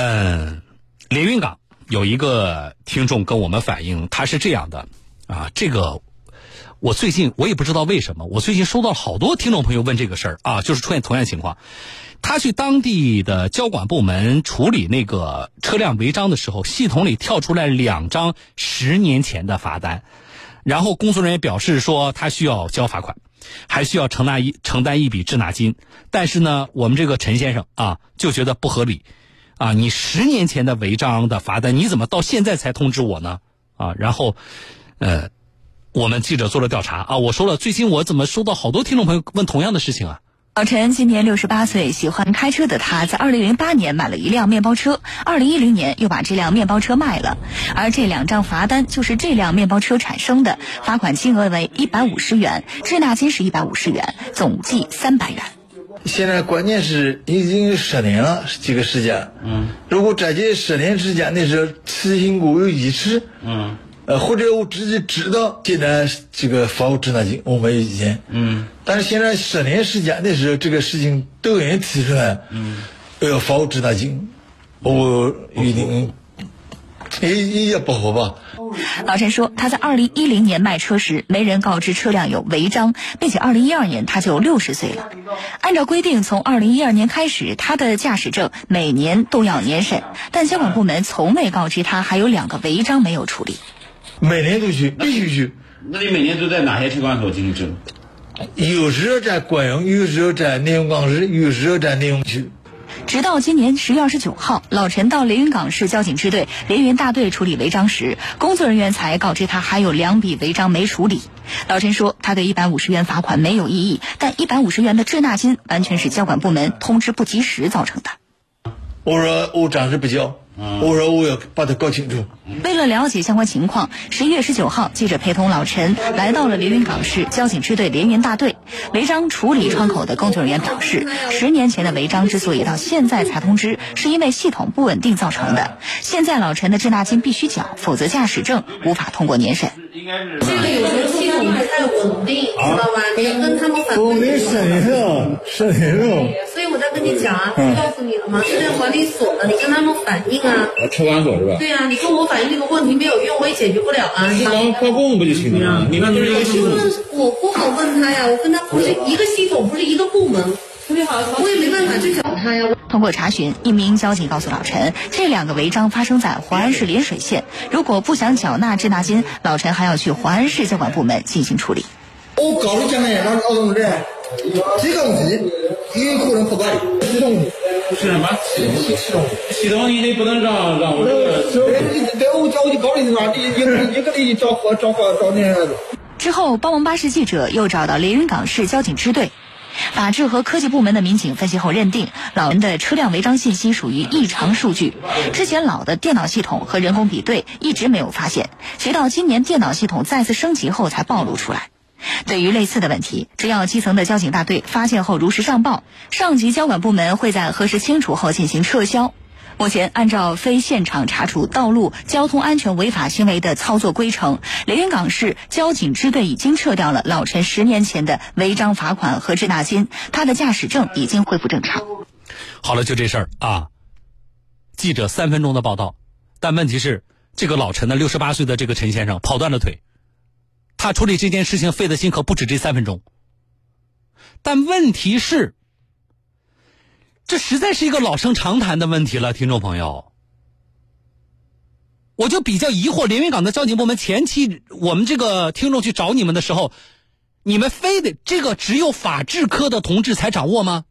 嗯，连云港有一个听众跟我们反映，他是这样的啊，这个我最近我也不知道为什么，我最近收到好多听众朋友问这个事儿啊，就是出现同样情况。他去当地的交管部门处理那个车辆违章的时候，系统里跳出来两张十年前的罚单，然后工作人员表示说他需要交罚款，还需要承担一承担一笔滞纳金。但是呢，我们这个陈先生啊就觉得不合理，啊，你十年前的违章的罚单，你怎么到现在才通知我呢？啊，然后，呃，我们记者做了调查啊，我说了，最近我怎么收到好多听众朋友问同样的事情啊？老陈今年六十八岁，喜欢开车的他，在二零零八年买了一辆面包车，二零一零年又把这辆面包车卖了，而这两张罚单就是这辆面包车产生的，罚款金额为一百五十元，滞纳金是一百五十元，总计三百元。现在关键是已经十年了，这个时间，嗯，如果在这十年时间，那是执行过有一次，嗯。呃，或者我自己知道，现在这个房屋滞纳金，我没有意见。嗯。但是现在十年时间的时候，这个事情都有人提出来，嗯，要房屋滞纳金，我一定也也不好吧。老陈说，他在二零一零年卖车时，没人告知车辆有违章，并且二零一二年他就六十岁了。按照规定，从二零一二年开始，他的驾驶证每年都要年审，但交管部门从未告知他还有两个违章没有处理。每年都去，必须去。那你每年都在哪些车管所进行证？有时候在关阳，有时候在连云港市，有时候在连云区。直到今年十月二十九号，老陈到连云港市交警支队连云大队处理违章时，工作人员才告知他还有两笔违章没处理。老陈说，他对一百五十元罚款没有异议，但一百五十元的滞纳金完全是交管部门通知不及时造成的。我说我暂时不交。我说我要把它搞清楚。为了了解相关情况，十一月十九号，记者陪同老陈来到了连云港市交警支队连云大队违章处理窗口的工作人员表示，十年前的违章之所以到现在才通知，是因为系统不稳定造成的。现在老陈的滞纳金必须缴，否则驾驶证无法通过年审。这个有时候系统不太稳定，知道吧？你要跟他们反映。一下，审一我在跟你讲啊，不告诉你了吗？车辆管理所的，你跟他们反映啊。车管所是吧？对呀，你跟我反映这个问题没有用，我也解决不了啊。你光挂供不就行了？你看，就是一个系统。我不好问他呀，我跟他不是一个系统，不是一个部门。特别好，我也没办法去找他呀。通过查询，一名交警告诉老陈，这两个违章发生在淮安市涟水县。如果不想缴纳滞纳金，老陈还要去淮安市交管部门进行处理。我告诉讲的，那劳动者，这个问题有可能不管的，系统是什么？系统系统你得不能让让我这个。对，我交的高的是吧？你你你给你找找找找那个。之后，帮忙巴士记者又找到连云港市交警支队。法制和科技部门的民警分析后认定，老人的车辆违章信息属于异常数据。之前老的电脑系统和人工比对一直没有发现，直到今年电脑系统再次升级后才暴露出来。对于类似的问题，只要基层的交警大队发现后如实上报，上级交管部门会在核实清楚后进行撤销。目前，按照非现场查处道路交通安全违法行为的操作规程，连云港市交警支队已经撤掉了老陈十年前的违章罚款和滞纳金，他的驾驶证已经恢复正常。好了，就这事儿啊。记者三分钟的报道，但问题是，这个老陈的六十八岁的这个陈先生跑断了腿，他处理这件事情费的心可不止这三分钟。但问题是。这实在是一个老生常谈的问题了，听众朋友，我就比较疑惑，连云港的交警部门前期我们这个听众去找你们的时候，你们非得这个只有法制科的同志才掌握吗？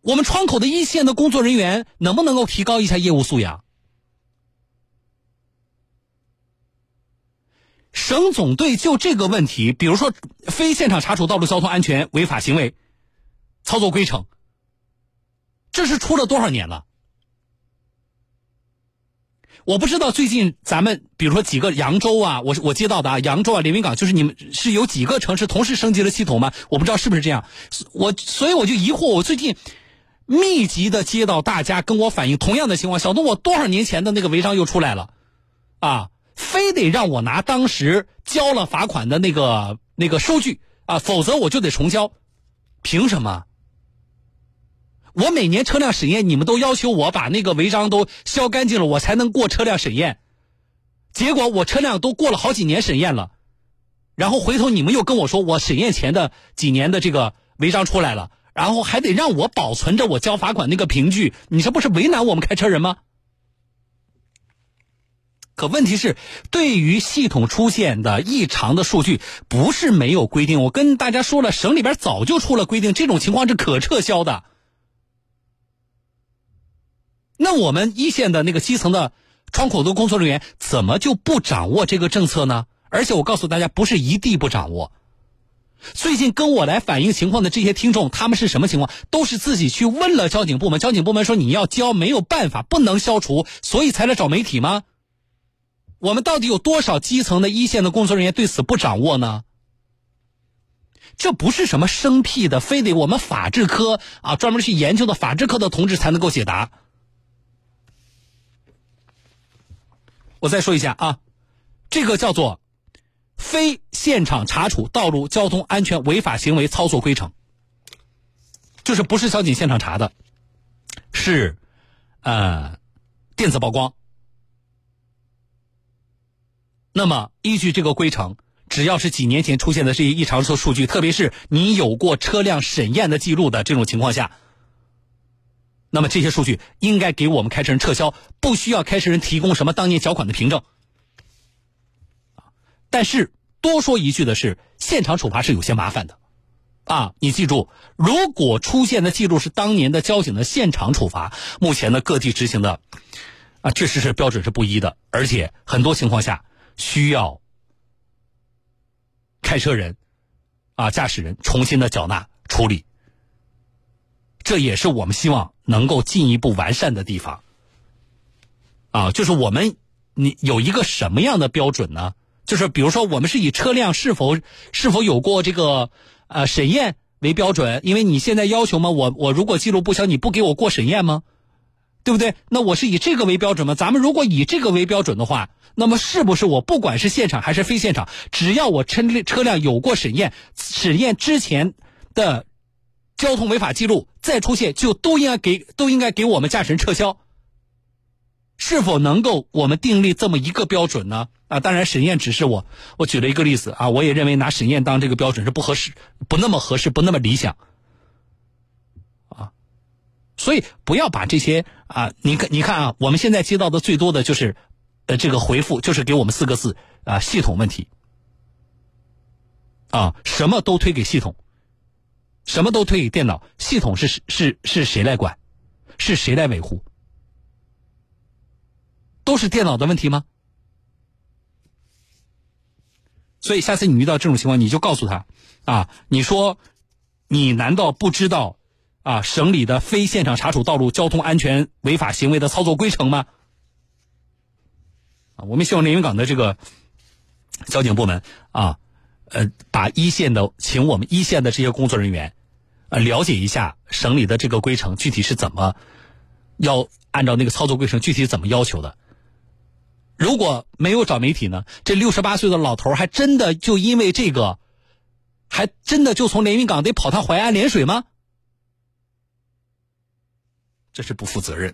我们窗口的一线的工作人员能不能够提高一下业务素养？省总队就这个问题，比如说非现场查处道路交通安全违法行为。操作规程，这是出了多少年了？我不知道最近咱们，比如说几个扬州啊，我我接到的啊，扬州啊，连云港，就是你们是有几个城市同时升级了系统吗？我不知道是不是这样。我所以我就疑惑，我最近密集的接到大家跟我反映同样的情况，小东，我多少年前的那个违章又出来了，啊，非得让我拿当时交了罚款的那个那个收据啊，否则我就得重交，凭什么？我每年车辆审验，你们都要求我把那个违章都消干净了，我才能过车辆审验。结果我车辆都过了好几年审验了，然后回头你们又跟我说，我审验前的几年的这个违章出来了，然后还得让我保存着我交罚款那个凭据，你这不是为难我们开车人吗？可问题是，对于系统出现的异常的数据，不是没有规定。我跟大家说了，省里边早就出了规定，这种情况是可撤销的。那我们一线的那个基层的窗口的工作人员，怎么就不掌握这个政策呢？而且我告诉大家，不是一地不掌握。最近跟我来反映情况的这些听众，他们是什么情况？都是自己去问了交警部门，交警部门说你要交，没有办法，不能消除，所以才来找媒体吗？我们到底有多少基层的一线的工作人员对此不掌握呢？这不是什么生僻的，非得我们法制科啊专门去研究的法制科的同志才能够解答。我再说一下啊，这个叫做非现场查处道路交通安全违法行为操作规程，就是不是交警现场查的，是呃电子曝光。那么，依据这个规程，只要是几年前出现的这些异常数数据，特别是你有过车辆审验的记录的这种情况下，那么这些数据应该给我们开车人撤销，不需要开车人提供什么当年缴款的凭证。但是多说一句的是，现场处罚是有些麻烦的，啊，你记住，如果出现的记录是当年的交警的现场处罚，目前的各地执行的，啊，确实是标准是不一的，而且很多情况下。需要开车人啊，驾驶人重新的缴纳处理，这也是我们希望能够进一步完善的地方。啊，就是我们你有一个什么样的标准呢？就是比如说，我们是以车辆是否是否有过这个呃审验为标准，因为你现在要求吗？我我如果记录不详，你不给我过审验吗？对不对？那我是以这个为标准吗？咱们如果以这个为标准的话，那么是不是我不管是现场还是非现场，只要我车车辆有过审验，审验之前的交通违法记录再出现，就都应该给都应该给我们驾驶人撤销？是否能够我们订立这么一个标准呢？啊，当然审验只是我我举了一个例子啊，我也认为拿审验当这个标准是不合适，不那么合适，不那么理想。啊所以不要把这些啊，你看，你看啊，我们现在接到的最多的就是，呃，这个回复就是给我们四个字啊，系统问题，啊，什么都推给系统，什么都推给电脑，系统是是是谁来管，是谁来维护？都是电脑的问题吗？所以下次你遇到这种情况，你就告诉他，啊，你说，你难道不知道？啊，省里的非现场查处道路交通安全违法行为的操作规程吗？啊，我们希望连云港的这个交警部门啊，呃，把一线的，请我们一线的这些工作人员，呃，了解一下省里的这个规程具体是怎么要按照那个操作规程具体怎么要求的。如果没有找媒体呢，这六十八岁的老头还真的就因为这个，还真的就从连云港得跑趟淮安涟水吗？这是不负责任。